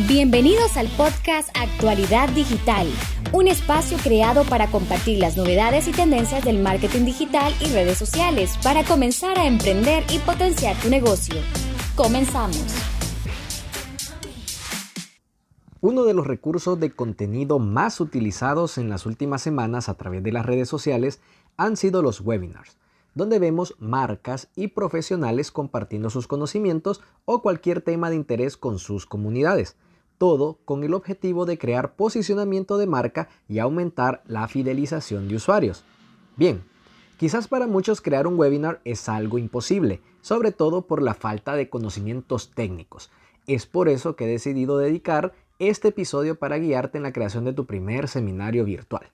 Bienvenidos al podcast Actualidad Digital, un espacio creado para compartir las novedades y tendencias del marketing digital y redes sociales para comenzar a emprender y potenciar tu negocio. Comenzamos. Uno de los recursos de contenido más utilizados en las últimas semanas a través de las redes sociales han sido los webinars, donde vemos marcas y profesionales compartiendo sus conocimientos o cualquier tema de interés con sus comunidades todo con el objetivo de crear posicionamiento de marca y aumentar la fidelización de usuarios. Bien, quizás para muchos crear un webinar es algo imposible, sobre todo por la falta de conocimientos técnicos. Es por eso que he decidido dedicar este episodio para guiarte en la creación de tu primer seminario virtual.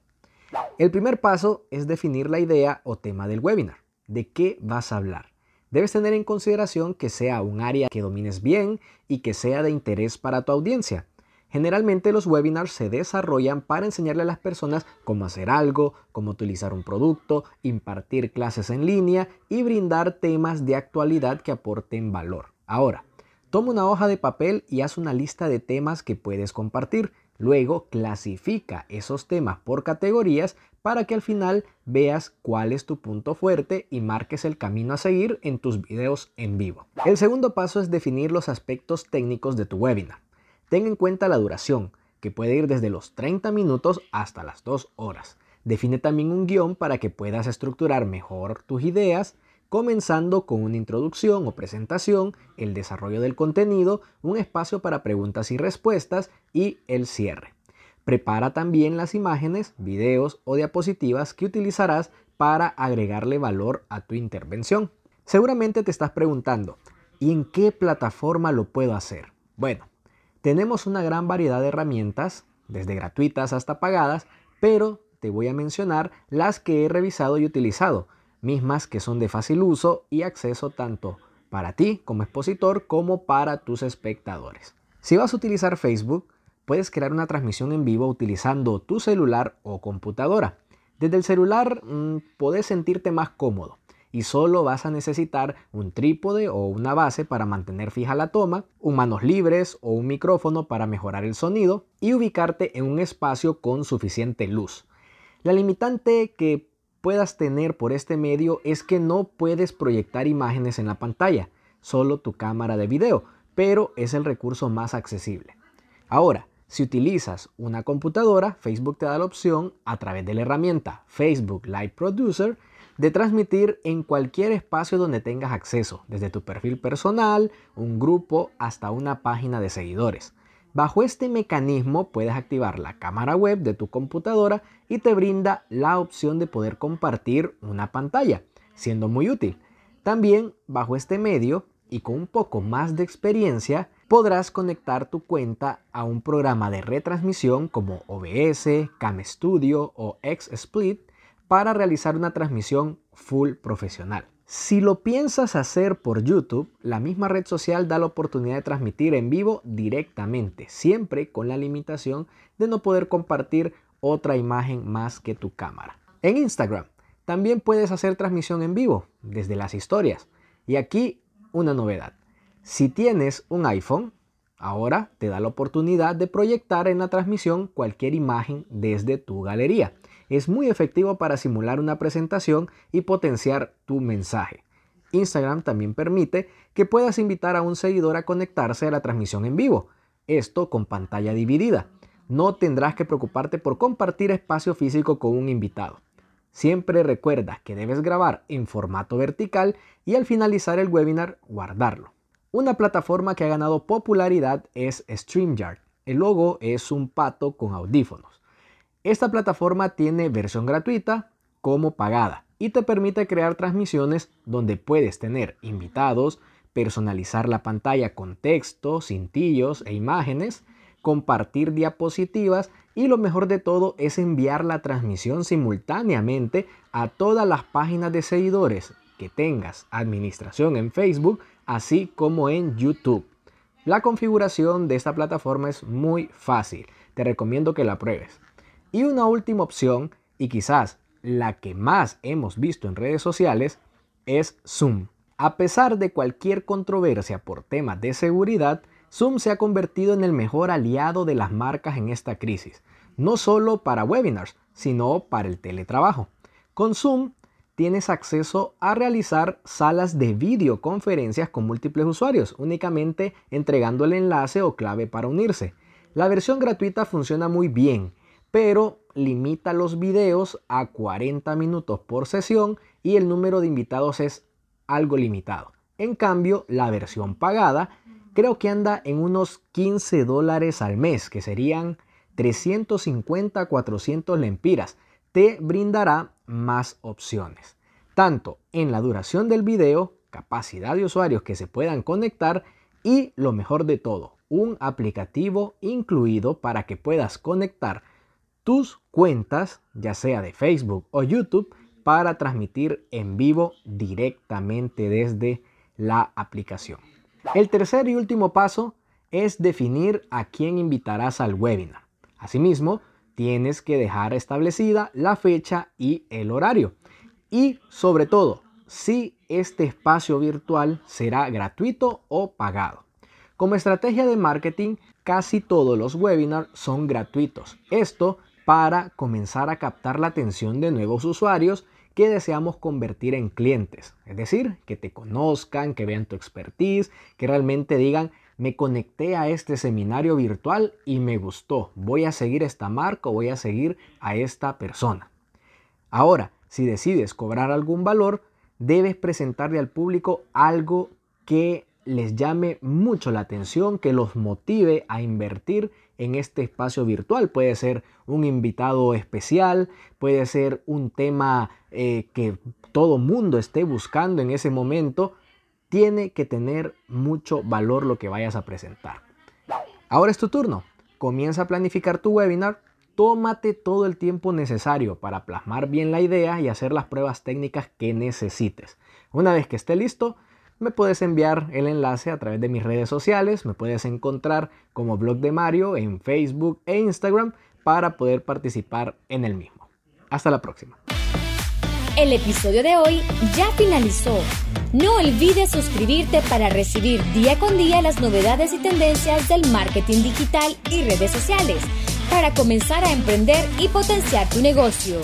El primer paso es definir la idea o tema del webinar. ¿De qué vas a hablar? Debes tener en consideración que sea un área que domines bien y que sea de interés para tu audiencia. Generalmente los webinars se desarrollan para enseñarle a las personas cómo hacer algo, cómo utilizar un producto, impartir clases en línea y brindar temas de actualidad que aporten valor. Ahora, toma una hoja de papel y haz una lista de temas que puedes compartir. Luego clasifica esos temas por categorías para que al final veas cuál es tu punto fuerte y marques el camino a seguir en tus videos en vivo. El segundo paso es definir los aspectos técnicos de tu webinar. Ten en cuenta la duración, que puede ir desde los 30 minutos hasta las 2 horas. Define también un guion para que puedas estructurar mejor tus ideas, comenzando con una introducción o presentación, el desarrollo del contenido, un espacio para preguntas y respuestas y el cierre. Prepara también las imágenes, videos o diapositivas que utilizarás para agregarle valor a tu intervención. Seguramente te estás preguntando, ¿y en qué plataforma lo puedo hacer? Bueno, tenemos una gran variedad de herramientas, desde gratuitas hasta pagadas, pero te voy a mencionar las que he revisado y utilizado, mismas que son de fácil uso y acceso tanto para ti como expositor como para tus espectadores. Si vas a utilizar Facebook, puedes crear una transmisión en vivo utilizando tu celular o computadora. Desde el celular mm, puedes sentirte más cómodo y solo vas a necesitar un trípode o una base para mantener fija la toma, manos libres o un micrófono para mejorar el sonido y ubicarte en un espacio con suficiente luz. La limitante que puedas tener por este medio es que no puedes proyectar imágenes en la pantalla, solo tu cámara de video, pero es el recurso más accesible. Ahora, si utilizas una computadora, Facebook te da la opción a través de la herramienta Facebook Live Producer de transmitir en cualquier espacio donde tengas acceso, desde tu perfil personal, un grupo hasta una página de seguidores. Bajo este mecanismo puedes activar la cámara web de tu computadora y te brinda la opción de poder compartir una pantalla, siendo muy útil. También bajo este medio y con un poco más de experiencia, podrás conectar tu cuenta a un programa de retransmisión como OBS, Cam Studio o XSplit para realizar una transmisión full profesional. Si lo piensas hacer por YouTube, la misma red social da la oportunidad de transmitir en vivo directamente, siempre con la limitación de no poder compartir otra imagen más que tu cámara. En Instagram también puedes hacer transmisión en vivo desde las historias. Y aquí una novedad. Si tienes un iPhone, ahora te da la oportunidad de proyectar en la transmisión cualquier imagen desde tu galería. Es muy efectivo para simular una presentación y potenciar tu mensaje. Instagram también permite que puedas invitar a un seguidor a conectarse a la transmisión en vivo, esto con pantalla dividida. No tendrás que preocuparte por compartir espacio físico con un invitado. Siempre recuerda que debes grabar en formato vertical y al finalizar el webinar guardarlo. Una plataforma que ha ganado popularidad es StreamYard. El logo es un pato con audífonos. Esta plataforma tiene versión gratuita como pagada y te permite crear transmisiones donde puedes tener invitados, personalizar la pantalla con texto, cintillos e imágenes, compartir diapositivas y lo mejor de todo es enviar la transmisión simultáneamente a todas las páginas de seguidores que tengas administración en Facebook así como en YouTube. La configuración de esta plataforma es muy fácil, te recomiendo que la pruebes. Y una última opción, y quizás la que más hemos visto en redes sociales, es Zoom. A pesar de cualquier controversia por temas de seguridad, Zoom se ha convertido en el mejor aliado de las marcas en esta crisis, no solo para webinars, sino para el teletrabajo. Con Zoom tienes acceso a realizar salas de videoconferencias con múltiples usuarios, únicamente entregando el enlace o clave para unirse. La versión gratuita funciona muy bien, pero limita los videos a 40 minutos por sesión y el número de invitados es algo limitado. En cambio, la versión pagada creo que anda en unos 15 dólares al mes, que serían 350 400 lempiras. Te brindará más opciones, tanto en la duración del video, capacidad de usuarios que se puedan conectar y lo mejor de todo, un aplicativo incluido para que puedas conectar tus cuentas, ya sea de Facebook o YouTube, para transmitir en vivo directamente desde la aplicación. El tercer y último paso es definir a quién invitarás al webinar. Asimismo, tienes que dejar establecida la fecha y el horario. Y sobre todo, si este espacio virtual será gratuito o pagado. Como estrategia de marketing, casi todos los webinars son gratuitos. Esto para comenzar a captar la atención de nuevos usuarios que deseamos convertir en clientes. Es decir, que te conozcan, que vean tu expertise, que realmente digan, me conecté a este seminario virtual y me gustó. Voy a seguir esta marca voy a seguir a esta persona. Ahora, si decides cobrar algún valor, debes presentarle al público algo que les llame mucho la atención, que los motive a invertir en este espacio virtual. Puede ser un invitado especial, puede ser un tema eh, que todo mundo esté buscando en ese momento. Tiene que tener mucho valor lo que vayas a presentar. Ahora es tu turno. Comienza a planificar tu webinar. Tómate todo el tiempo necesario para plasmar bien la idea y hacer las pruebas técnicas que necesites. Una vez que esté listo, me puedes enviar el enlace a través de mis redes sociales, me puedes encontrar como blog de Mario en Facebook e Instagram para poder participar en el mismo. Hasta la próxima. El episodio de hoy ya finalizó. No olvides suscribirte para recibir día con día las novedades y tendencias del marketing digital y redes sociales para comenzar a emprender y potenciar tu negocio.